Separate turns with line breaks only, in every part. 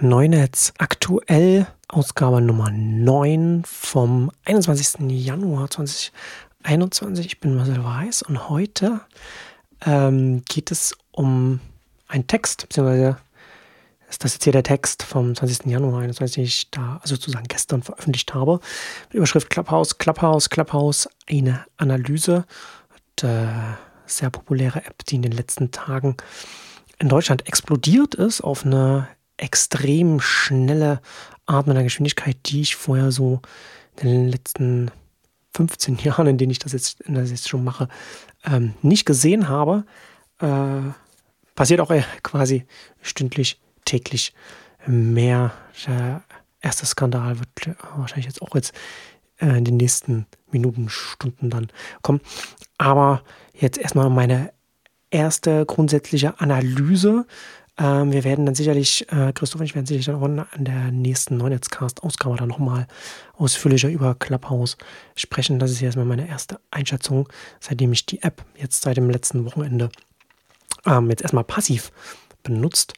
Neunetz aktuell Ausgabe Nummer 9 vom 21. Januar 2021. Ich bin Marcel Weiß und heute ähm, geht es um einen Text, beziehungsweise ist das jetzt hier der Text vom 20. Januar 2021, den ich da also sozusagen gestern veröffentlicht habe. Mit Überschrift Clubhouse, Clubhouse, Clubhouse, eine Analyse. Und, äh, sehr populäre App, die in den letzten Tagen in Deutschland explodiert ist auf eine extrem schnelle Art mit einer Geschwindigkeit, die ich vorher so in den letzten 15 Jahren, in denen ich das jetzt, das jetzt schon mache, ähm, nicht gesehen habe. Äh, passiert auch äh, quasi stündlich, täglich mehr. Der erste Skandal wird äh, wahrscheinlich jetzt auch jetzt äh, in den nächsten Minuten, Stunden dann kommen. Aber jetzt erstmal meine erste grundsätzliche Analyse ähm, wir werden dann sicherlich, äh, Christoph und ich werden sicherlich dann auch an der nächsten Neunetzcast-Ausgabe dann nochmal ausführlicher über Clubhouse sprechen. Das ist jetzt mal meine erste Einschätzung, seitdem ich die App jetzt seit dem letzten Wochenende ähm, jetzt erstmal passiv benutzt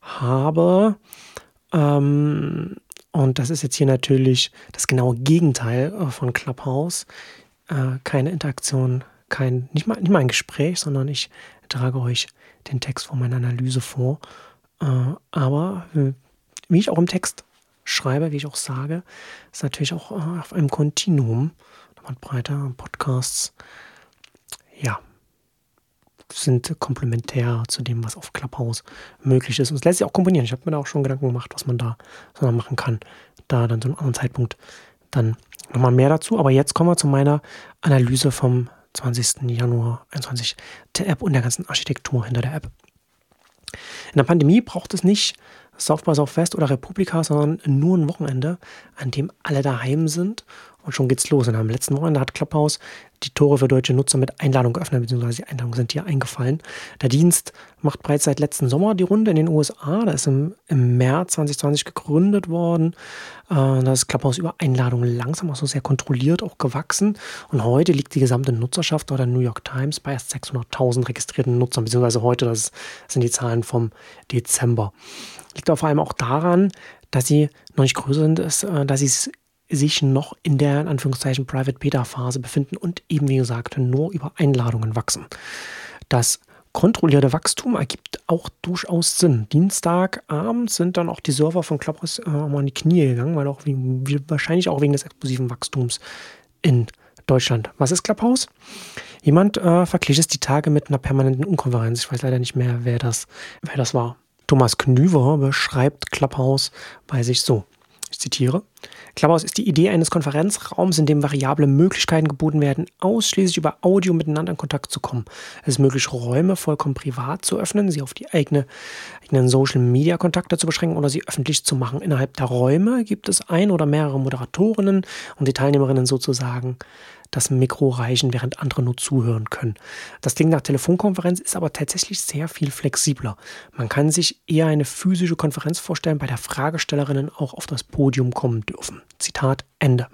habe. Ähm, und das ist jetzt hier natürlich das genaue Gegenteil äh, von Clubhouse. Äh, keine Interaktion, kein, nicht mal, nicht mal ein Gespräch, sondern ich trage euch den Text von meiner Analyse vor. Äh, aber äh, wie ich auch im Text schreibe, wie ich auch sage, ist natürlich auch äh, auf einem Kontinuum, breiter Podcasts, ja, sind komplementär zu dem, was auf Clubhouse möglich ist. Und es lässt sich auch komponieren. Ich habe mir da auch schon Gedanken gemacht, was man da so machen kann. Da dann zu einem anderen Zeitpunkt dann nochmal mehr dazu. Aber jetzt kommen wir zu meiner Analyse vom 20. Januar 21 der App und der ganzen Architektur hinter der App. In der Pandemie braucht es nicht South by Southwest oder Republika, sondern nur ein Wochenende, an dem alle daheim sind und schon geht's los. Und am letzten Wochenende hat Clubhouse die Tore für deutsche Nutzer mit Einladung geöffnet, beziehungsweise die Einladungen sind hier eingefallen. Der Dienst macht bereits seit letzten Sommer die Runde in den USA. Da ist im, im März 2020 gegründet worden. Äh, da ist Clubhouse über Einladungen langsam auch so sehr kontrolliert auch gewachsen. Und heute liegt die gesamte Nutzerschaft oder New York Times bei erst 600.000 registrierten Nutzern, beziehungsweise heute, das sind die Zahlen vom Dezember. Liegt vor allem auch daran, dass sie noch nicht größer sind, ist, äh, dass sie es sich noch in der in Anführungszeichen Private Beta Phase befinden und eben wie gesagt nur über Einladungen wachsen. Das kontrollierte Wachstum ergibt auch durchaus Sinn. Dienstagabend sind dann auch die Server von Clubhouse äh, mal in die Knie gegangen, weil auch wie, wahrscheinlich auch wegen des explosiven Wachstums in Deutschland. Was ist Clubhouse? Jemand äh, verglich es die Tage mit einer permanenten Unkonferenz. Ich weiß leider nicht mehr, wer das, wer das war. Thomas Knüver beschreibt Clubhouse bei sich so. Zitiere. Clubhouse ist die Idee eines Konferenzraums, in dem variable Möglichkeiten geboten werden, ausschließlich über Audio miteinander in Kontakt zu kommen. Es ist möglich, Räume vollkommen privat zu öffnen, sie auf die eigene, eigenen Social-Media-Kontakte zu beschränken oder sie öffentlich zu machen. Innerhalb der Räume gibt es ein oder mehrere Moderatorinnen und die Teilnehmerinnen sozusagen das Mikro reichen, während andere nur zuhören können. Das Ding nach Telefonkonferenz ist aber tatsächlich sehr viel flexibler. Man kann sich eher eine physische Konferenz vorstellen, bei der Fragestellerinnen auch auf das Podium kommen dürfen. Zitat Ende.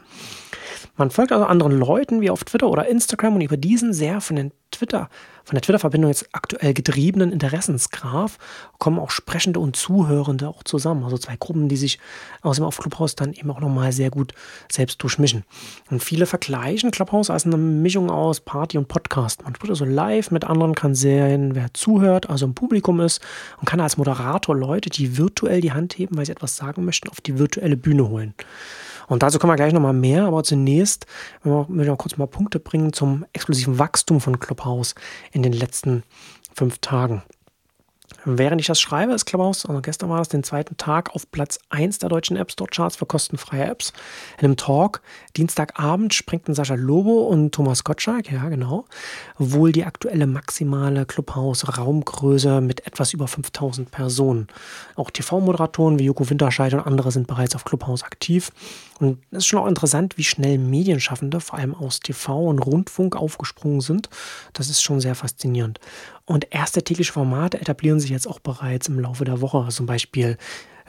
Man folgt also anderen Leuten wie auf Twitter oder Instagram und über diesen sehr von den Twitter, von der Twitter-Verbindung jetzt aktuell getriebenen Interessensgraph kommen auch Sprechende und Zuhörende auch zusammen. Also zwei Gruppen, die sich aus dem auf Clubhouse dann eben auch nochmal sehr gut selbst durchmischen. Und viele vergleichen Clubhouse als eine Mischung aus Party und Podcast. Man spricht also live mit anderen, kann sehen, wer zuhört, also im Publikum ist und kann als Moderator Leute, die virtuell die Hand heben, weil sie etwas sagen möchten, auf die virtuelle Bühne holen. Und dazu kommen wir gleich nochmal mehr, aber zunächst möchte ich noch kurz mal Punkte bringen zum exklusiven Wachstum von Clubhouse in den letzten fünf Tagen. Während ich das schreibe, ist Clubhouse, also gestern war das den zweiten Tag auf Platz 1 der deutschen App Store Charts für kostenfreie Apps. In einem Talk Dienstagabend sprengten Sascha Lobo und Thomas Gottschalk, ja genau, wohl die aktuelle maximale Clubhouse-Raumgröße mit etwas über 5000 Personen. Auch TV-Moderatoren wie Joko Winterscheid und andere sind bereits auf Clubhouse aktiv. Und es ist schon auch interessant, wie schnell Medienschaffende, vor allem aus TV und Rundfunk, aufgesprungen sind. Das ist schon sehr faszinierend. Und erste tägliche Formate etablieren sich jetzt auch bereits im Laufe der Woche. Zum Beispiel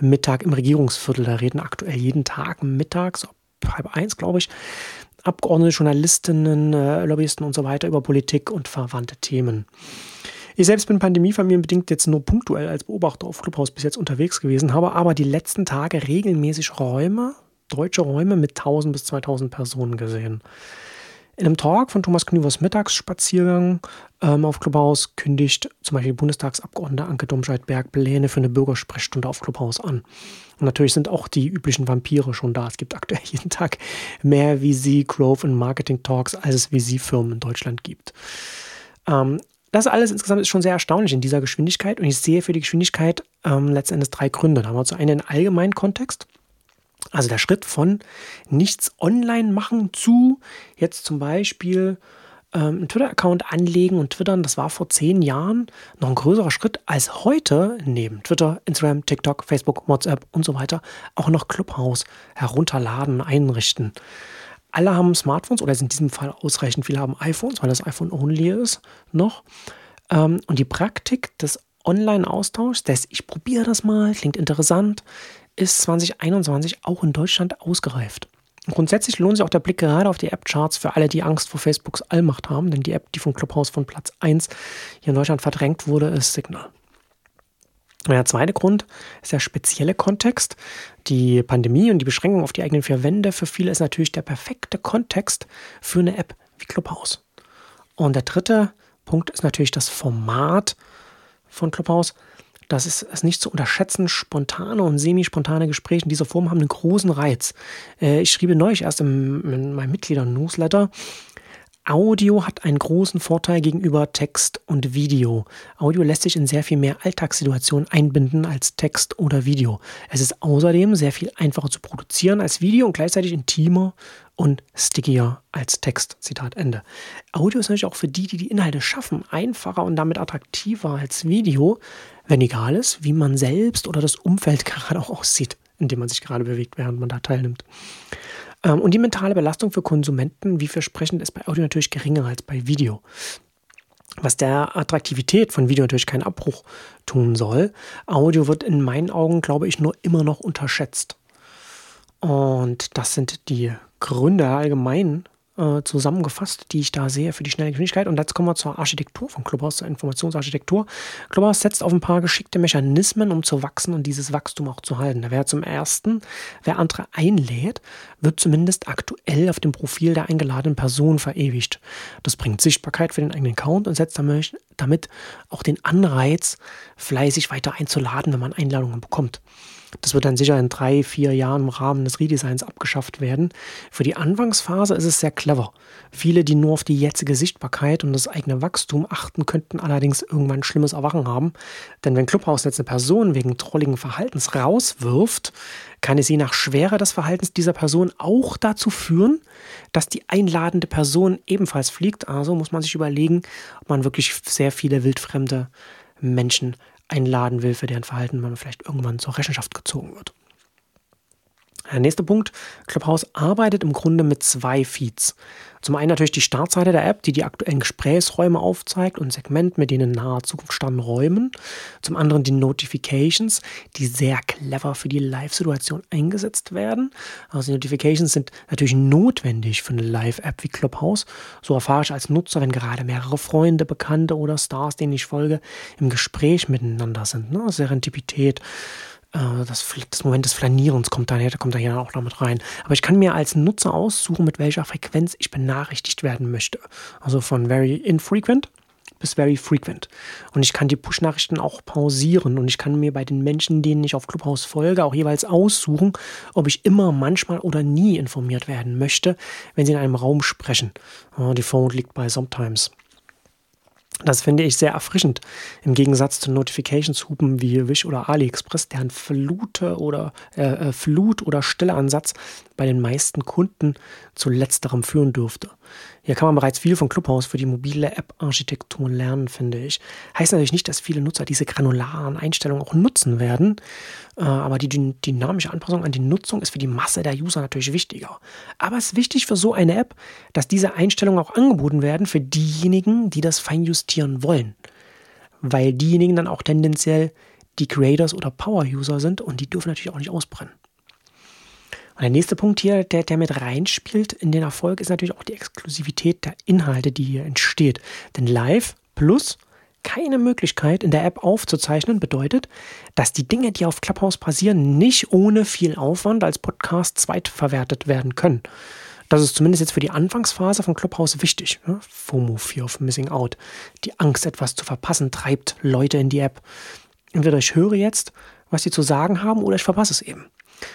Mittag im Regierungsviertel. Da reden aktuell jeden Tag mittags, halb eins, glaube ich, Abgeordnete, Journalistinnen, äh, Lobbyisten und so weiter über Politik und verwandte Themen. Ich selbst bin pandemiefamilienbedingt jetzt nur punktuell als Beobachter auf Clubhouse bis jetzt unterwegs gewesen, habe aber die letzten Tage regelmäßig Räume, deutsche Räume mit 1000 bis 2000 Personen gesehen. In einem Talk von Thomas Knüvers Mittagsspaziergang ähm, auf Clubhouse kündigt zum Beispiel Bundestagsabgeordnete Anke Domscheit-Berg Pläne für eine Bürgersprechstunde auf Clubhouse an. Und natürlich sind auch die üblichen Vampire schon da. Es gibt aktuell jeden Tag mehr VC, Growth und Marketing Talks, als es VC-Firmen in Deutschland gibt. Ähm, das alles insgesamt ist schon sehr erstaunlich in dieser Geschwindigkeit und ich sehe für die Geschwindigkeit ähm, letztendlich drei Gründe. Da haben wir zu einen allgemeinen Kontext. Also der Schritt von nichts online machen zu jetzt zum Beispiel ähm, einen Twitter-Account anlegen und twittern, das war vor zehn Jahren noch ein größerer Schritt als heute neben Twitter, Instagram, TikTok, Facebook, WhatsApp und so weiter auch noch Clubhouse herunterladen, einrichten. Alle haben Smartphones oder in diesem Fall ausreichend viele haben iPhones, weil das iPhone only ist noch. Ähm, und die Praktik des Online-Austauschs, des Ich probiere das mal, klingt interessant, ist 2021 auch in Deutschland ausgereift. Und grundsätzlich lohnt sich auch der Blick gerade auf die App-Charts für alle, die Angst vor Facebooks Allmacht haben, denn die App, die von Clubhouse von Platz 1 hier in Deutschland verdrängt wurde, ist Signal. Der zweite Grund ist der spezielle Kontext. Die Pandemie und die Beschränkung auf die eigenen vier Wände für viele ist natürlich der perfekte Kontext für eine App wie Clubhouse. Und der dritte Punkt ist natürlich das Format von Clubhouse. Das ist, ist nicht zu unterschätzen. Spontane und semi-spontane Gespräche in dieser Form haben einen großen Reiz. Äh, ich schrieb neulich erst in, in meinem Mitglieder-Newsletter, Audio hat einen großen Vorteil gegenüber Text und Video. Audio lässt sich in sehr viel mehr Alltagssituationen einbinden als Text oder Video. Es ist außerdem sehr viel einfacher zu produzieren als Video und gleichzeitig intimer und stickier als Text. Zitat Ende. Audio ist natürlich auch für die, die die Inhalte schaffen, einfacher und damit attraktiver als Video, wenn egal ist, wie man selbst oder das Umfeld gerade auch aussieht, in dem man sich gerade bewegt, während man da teilnimmt. Ähm, und die mentale Belastung für Konsumenten wie für Sprechende ist bei Audio natürlich geringer als bei Video. Was der Attraktivität von Video natürlich keinen Abbruch tun soll. Audio wird in meinen Augen, glaube ich, nur immer noch unterschätzt. Und das sind die Gründe allgemein äh, zusammengefasst, die ich da sehe für die schnelle Geschwindigkeit. Und jetzt kommen wir zur Architektur von Clubhouse, zur Informationsarchitektur. Clubhouse setzt auf ein paar geschickte Mechanismen, um zu wachsen und dieses Wachstum auch zu halten. Da wäre zum ersten, wer andere einlädt, wird zumindest aktuell auf dem Profil der eingeladenen Person verewigt. Das bringt Sichtbarkeit für den eigenen Account und setzt damit auch den Anreiz, fleißig weiter einzuladen, wenn man Einladungen bekommt. Das wird dann sicher in drei, vier Jahren im Rahmen des Redesigns abgeschafft werden. Für die Anfangsphase ist es sehr clever. Viele, die nur auf die jetzige Sichtbarkeit und das eigene Wachstum achten, könnten allerdings irgendwann ein schlimmes Erwachen haben. Denn wenn Clubhouse jetzt eine Person wegen trolligen Verhaltens rauswirft, kann es je nach Schwere des Verhaltens dieser Person auch dazu führen, dass die einladende Person ebenfalls fliegt. Also muss man sich überlegen, ob man wirklich sehr viele wildfremde Menschen einladen will, für deren Verhalten man vielleicht irgendwann zur Rechenschaft gezogen wird. Der nächste Punkt, Clubhouse arbeitet im Grunde mit zwei Feeds. Zum einen natürlich die Startseite der App, die die aktuellen Gesprächsräume aufzeigt und Segment mit denen in naher Zukunft standen Räumen. Zum anderen die Notifications, die sehr clever für die Live-Situation eingesetzt werden. Also die Notifications sind natürlich notwendig für eine Live-App wie Clubhouse. So erfahre ich als Nutzer, wenn gerade mehrere Freunde, Bekannte oder Stars, denen ich folge, im Gespräch miteinander sind. Ne? Serendipität äh, das, das, Moment des Flanierens kommt da, kommt da hier auch noch mit rein. Aber ich kann mir als Nutzer aussuchen, mit welcher Frequenz ich benachrichtigt werden möchte. Also von very infrequent bis very frequent. Und ich kann die Push-Nachrichten auch pausieren und ich kann mir bei den Menschen, denen ich auf Clubhouse folge, auch jeweils aussuchen, ob ich immer, manchmal oder nie informiert werden möchte, wenn sie in einem Raum sprechen. Oh, die Phone liegt bei Sometimes. Das finde ich sehr erfrischend. Im Gegensatz zu Notifications-Hupen wie Wish oder AliExpress, deren Flute oder, äh, äh Flut- oder Stilleansatz bei den meisten Kunden zu letzterem führen dürfte. Hier kann man bereits viel von Clubhouse für die mobile App-Architektur lernen, finde ich. Heißt natürlich nicht, dass viele Nutzer diese granularen Einstellungen auch nutzen werden, äh, aber die dynamische Anpassung an die Nutzung ist für die Masse der User natürlich wichtiger. Aber es ist wichtig für so eine App, dass diese Einstellungen auch angeboten werden für diejenigen, die das feinjustieren wollen. Weil diejenigen dann auch tendenziell die Creators oder Power-User sind und die dürfen natürlich auch nicht ausbrennen. Und der nächste Punkt hier, der, der mit reinspielt in den Erfolg, ist natürlich auch die Exklusivität der Inhalte, die hier entsteht. Denn Live plus keine Möglichkeit in der App aufzuzeichnen, bedeutet, dass die Dinge, die auf Clubhouse passieren, nicht ohne viel Aufwand als Podcast zweitverwertet werden können. Das ist zumindest jetzt für die Anfangsphase von Clubhouse wichtig. Ne? FOMO, Fear of Missing Out. Die Angst, etwas zu verpassen, treibt Leute in die App. Entweder ich höre jetzt, was sie zu sagen haben, oder ich verpasse es eben.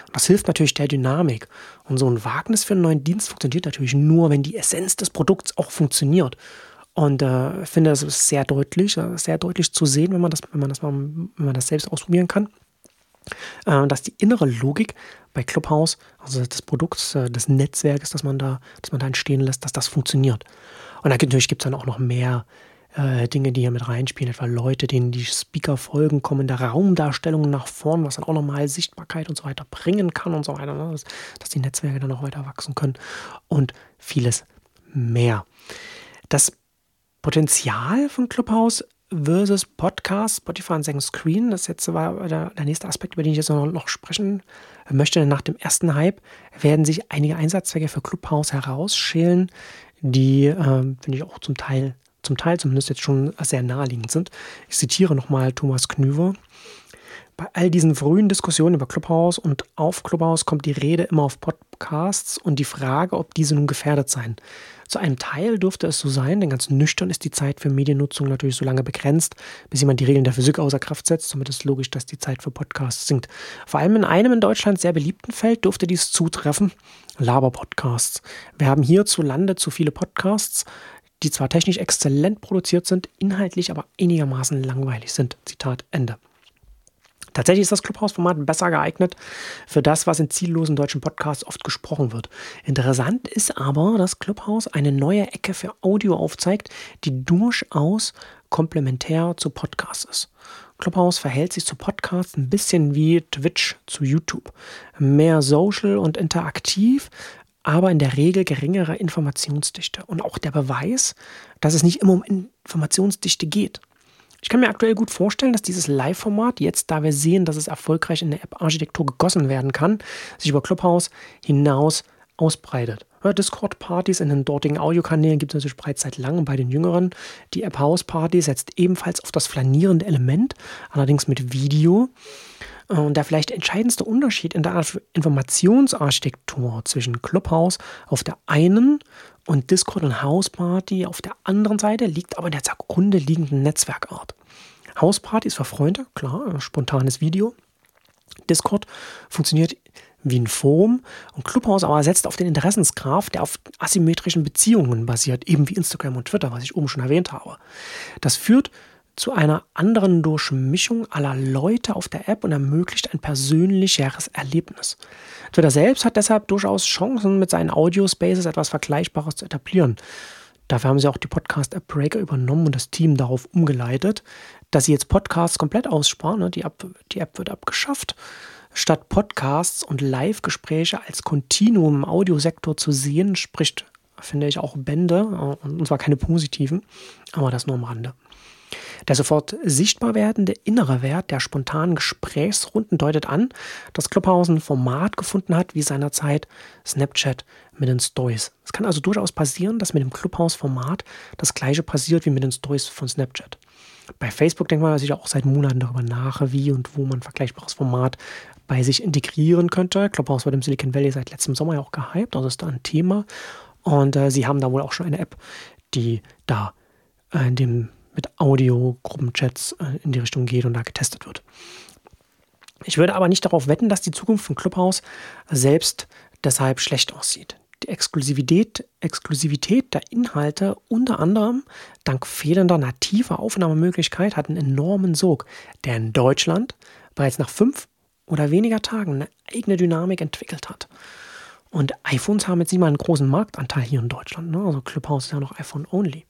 Und das hilft natürlich der Dynamik. Und so ein Wagnis für einen neuen Dienst funktioniert natürlich nur, wenn die Essenz des Produkts auch funktioniert. Und äh, ich finde, das ist sehr deutlich, äh, sehr deutlich zu sehen, wenn man das, wenn man das mal, wenn man das selbst ausprobieren kann, äh, dass die innere Logik bei Clubhouse, also des Produkts, äh, des Netzwerkes, das man da, das man da entstehen lässt, dass das funktioniert. Und natürlich gibt es dann auch noch mehr äh, Dinge, die hier mit reinspielen, etwa Leute, denen die Speaker folgen, kommen der Raumdarstellung nach vorn, was dann auch nochmal Sichtbarkeit und so weiter bringen kann und so weiter, ne? dass, dass die Netzwerke dann auch weiter wachsen können und vieles mehr. Das Potenzial von Clubhouse versus Podcast, Spotify und Second Screen, das jetzt war der, der, nächste Aspekt, über den ich jetzt noch, noch sprechen möchte. Nach dem ersten Hype werden sich einige Einsatzzwecke für Clubhouse herausschälen, die, äh, finde ich, auch zum Teil, zum Teil zumindest jetzt schon sehr naheliegend sind. Ich zitiere nochmal Thomas Knüver. Bei all diesen frühen Diskussionen über Clubhouse und auf Clubhouse kommt die Rede immer auf Podcasts und die Frage, ob diese nun gefährdet seien. Zu einem Teil dürfte es so sein, denn ganz nüchtern ist die Zeit für Mediennutzung natürlich so lange begrenzt, bis jemand die Regeln der Physik außer Kraft setzt. Somit ist logisch, dass die Zeit für Podcasts sinkt. Vor allem in einem in Deutschland sehr beliebten Feld dürfte dies zutreffen: Laber-Podcasts. Wir haben hierzulande zu viele Podcasts, die zwar technisch exzellent produziert sind, inhaltlich aber einigermaßen langweilig sind. Zitat Ende. Tatsächlich ist das Clubhouse-Format besser geeignet für das, was in ziellosen deutschen Podcasts oft gesprochen wird. Interessant ist aber, dass Clubhouse eine neue Ecke für Audio aufzeigt, die durchaus komplementär zu Podcasts ist. Clubhouse verhält sich zu Podcasts ein bisschen wie Twitch zu YouTube. Mehr social und interaktiv, aber in der Regel geringere Informationsdichte. Und auch der Beweis, dass es nicht immer um Informationsdichte geht. Ich kann mir aktuell gut vorstellen, dass dieses Live-Format, jetzt da wir sehen, dass es erfolgreich in der App-Architektur gegossen werden kann, sich über Clubhouse hinaus ausbreitet. Discord-Partys in den dortigen Audiokanälen gibt es natürlich bereits seit langem bei den Jüngeren. Die App House Party setzt ebenfalls auf das flanierende Element, allerdings mit Video. Und der vielleicht entscheidendste Unterschied in der Informationsarchitektur zwischen Clubhouse auf der einen und Discord und House Party auf der anderen Seite liegt aber in der zugrunde liegenden Netzwerkart. House Party ist für Freunde, klar, spontanes Video. Discord funktioniert wie ein Forum und Clubhouse aber setzt auf den Interessensgraph, der auf asymmetrischen Beziehungen basiert, eben wie Instagram und Twitter, was ich oben schon erwähnt habe. Das führt zu einer anderen Durchmischung aller Leute auf der App und ermöglicht ein persönlicheres Erlebnis. Twitter selbst hat deshalb durchaus Chancen, mit seinen Audio-Spaces etwas Vergleichbares zu etablieren. Dafür haben sie auch die Podcast-App Breaker übernommen und das Team darauf umgeleitet, dass sie jetzt Podcasts komplett aussparen. Ne? Die, App, die App wird abgeschafft. Statt Podcasts und Live-Gespräche als Kontinuum im Audiosektor zu sehen, spricht, finde ich, auch Bände, und zwar keine positiven, aber das nur am Rande. Der sofort sichtbar werdende innere Wert der spontanen Gesprächsrunden deutet an, dass Clubhouse ein Format gefunden hat, wie seinerzeit Snapchat mit den Stories. Es kann also durchaus passieren, dass mit dem Clubhouse-Format das gleiche passiert wie mit den Stories von Snapchat. Bei Facebook denkt man sich auch seit Monaten darüber nach, wie und wo man ein vergleichbares Format bei sich integrieren könnte. Clubhouse wird im Silicon Valley seit letztem Sommer ja auch gehypt, also ist da ein Thema. Und äh, sie haben da wohl auch schon eine App, die da äh, in dem mit Audio-Gruppenchats äh, in die Richtung geht und da getestet wird. Ich würde aber nicht darauf wetten, dass die Zukunft von Clubhouse selbst deshalb schlecht aussieht. Die Exklusivität, Exklusivität der Inhalte unter anderem dank fehlender nativer Aufnahmemöglichkeit hat einen enormen Sog, der in Deutschland bereits nach fünf oder weniger Tagen eine eigene Dynamik entwickelt hat. Und iPhones haben jetzt nicht mal einen großen Marktanteil hier in Deutschland. Ne? Also Clubhouse ist ja noch iPhone-only.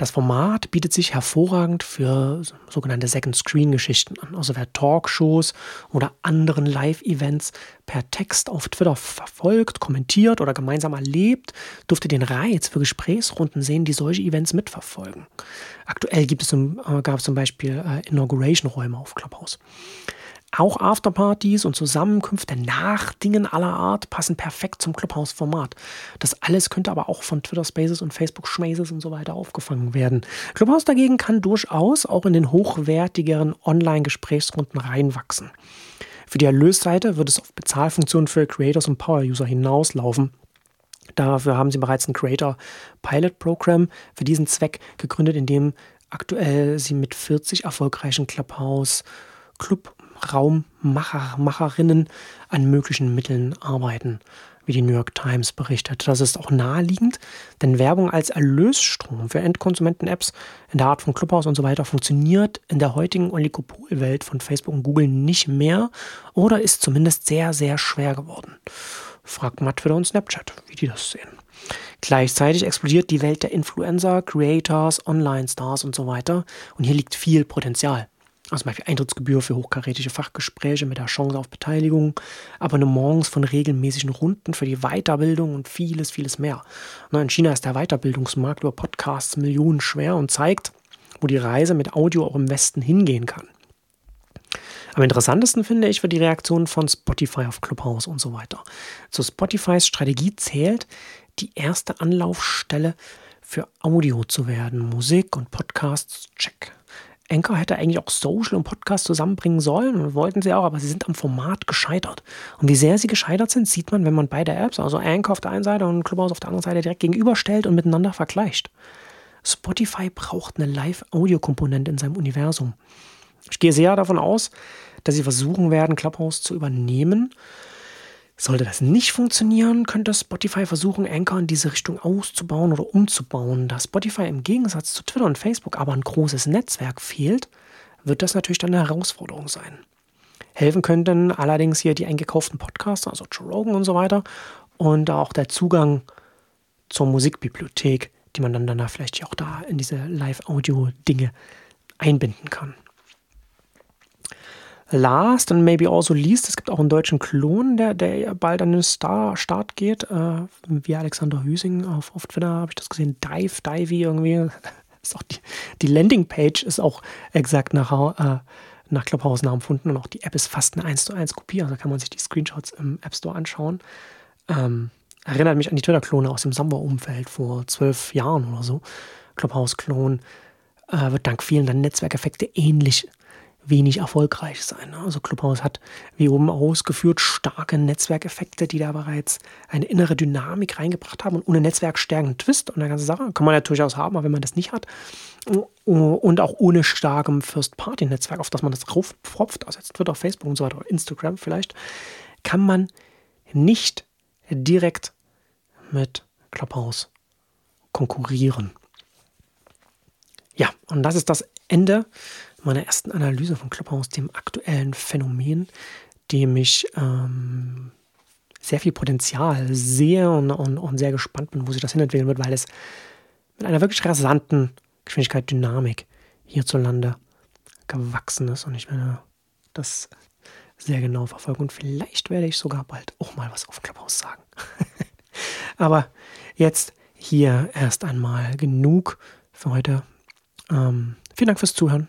Das Format bietet sich hervorragend für sogenannte Second-Screen-Geschichten an. Also wer Talkshows oder anderen Live-Events per Text auf Twitter verfolgt, kommentiert oder gemeinsam erlebt, dürfte den Reiz für Gesprächsrunden sehen, die solche Events mitverfolgen. Aktuell gibt es, äh, gab es zum Beispiel äh, Inauguration-Räume auf Clubhouse. Auch Afterpartys und Zusammenkünfte nach Dingen aller Art passen perfekt zum Clubhouse-Format. Das alles könnte aber auch von Twitter Spaces und Facebook Schmaces und so weiter aufgefangen werden. Clubhouse dagegen kann durchaus auch in den hochwertigeren Online-Gesprächsrunden reinwachsen. Für die Erlösseite wird es auf Bezahlfunktionen für Creators und Power-User hinauslaufen. Dafür haben sie bereits ein Creator Pilot Program für diesen Zweck gegründet, in dem aktuell sie mit 40 erfolgreichen Clubhouse Club Raummacherinnen an möglichen Mitteln arbeiten, wie die New York Times berichtet. Das ist auch naheliegend, denn Werbung als Erlösstrom für Endkonsumenten-Apps in der Art von Clubhouse und so weiter funktioniert in der heutigen Oligopolwelt von Facebook und Google nicht mehr oder ist zumindest sehr, sehr schwer geworden. Fragt mal Twitter und Snapchat, wie die das sehen. Gleichzeitig explodiert die Welt der Influencer, Creators, Online-Stars und so weiter. Und hier liegt viel Potenzial. Also zum Beispiel Eintrittsgebühr für hochkarätige Fachgespräche mit der Chance auf Beteiligung, Abonnements von regelmäßigen Runden für die Weiterbildung und vieles, vieles mehr. In China ist der Weiterbildungsmarkt über Podcasts millionenschwer und zeigt, wo die Reise mit Audio auch im Westen hingehen kann. Am interessantesten finde ich für die Reaktion von Spotify auf Clubhouse und so weiter. Zu Spotifys Strategie zählt, die erste Anlaufstelle für Audio zu werden. Musik und Podcasts, check. Anchor hätte eigentlich auch Social und Podcast zusammenbringen sollen und wollten sie auch, aber sie sind am Format gescheitert. Und wie sehr sie gescheitert sind, sieht man, wenn man beide Apps, also Anchor auf der einen Seite und Clubhouse auf der anderen Seite direkt gegenüberstellt und miteinander vergleicht. Spotify braucht eine Live-Audio-Komponente in seinem Universum. Ich gehe sehr davon aus, dass sie versuchen werden, Clubhouse zu übernehmen sollte das nicht funktionieren, könnte Spotify versuchen, Anchor in diese Richtung auszubauen oder umzubauen. Da Spotify im Gegensatz zu Twitter und Facebook aber ein großes Netzwerk fehlt, wird das natürlich dann eine Herausforderung sein. Helfen könnten allerdings hier die eingekauften Podcasts, also Joe Rogan und so weiter, und auch der Zugang zur Musikbibliothek, die man dann danach vielleicht auch da in diese Live-Audio-Dinge einbinden kann. Last and maybe also least, es gibt auch einen deutschen Klon, der, der bald an den Star Start geht, äh, wie Alexander Hüsing auf, auf Twitter habe ich das gesehen, Dive, Divey irgendwie. Ist auch die, die Landingpage ist auch exakt nach, äh, nach Clubhouse nachempfunden und auch die App ist fast eine 1 zu 1 Kopie, also kann man sich die Screenshots im App Store anschauen. Ähm, erinnert mich an die Twitter-Klone aus dem Samba-Umfeld vor zwölf Jahren oder so. Clubhouse-Klon äh, wird dank vielen Netzwerkeffekte ähnlich wenig erfolgreich sein. Also Clubhouse hat, wie oben ausgeführt, starke Netzwerkeffekte, die da bereits eine innere Dynamik reingebracht haben und ohne Netzwerkstärken Twist und eine ganze Sache kann man ja durchaus haben, aber wenn man das nicht hat und auch ohne starkem First-Party-Netzwerk, auf das man das raufpfropft, also jetzt Twitter, Facebook und so weiter, Instagram vielleicht, kann man nicht direkt mit Clubhouse konkurrieren. Ja, und das ist das Ende meiner ersten Analyse von Clubhouse, dem aktuellen Phänomen, dem ich ähm, sehr viel Potenzial sehe und, und, und, sehr gespannt bin, wo sich das hinentwickeln wird, weil es mit einer wirklich rasanten Geschwindigkeit, Dynamik hierzulande gewachsen ist und ich werde das sehr genau verfolgen und vielleicht werde ich sogar bald auch mal was auf Clubhouse sagen. Aber jetzt hier erst einmal genug für heute. Ähm, vielen Dank fürs Zuhören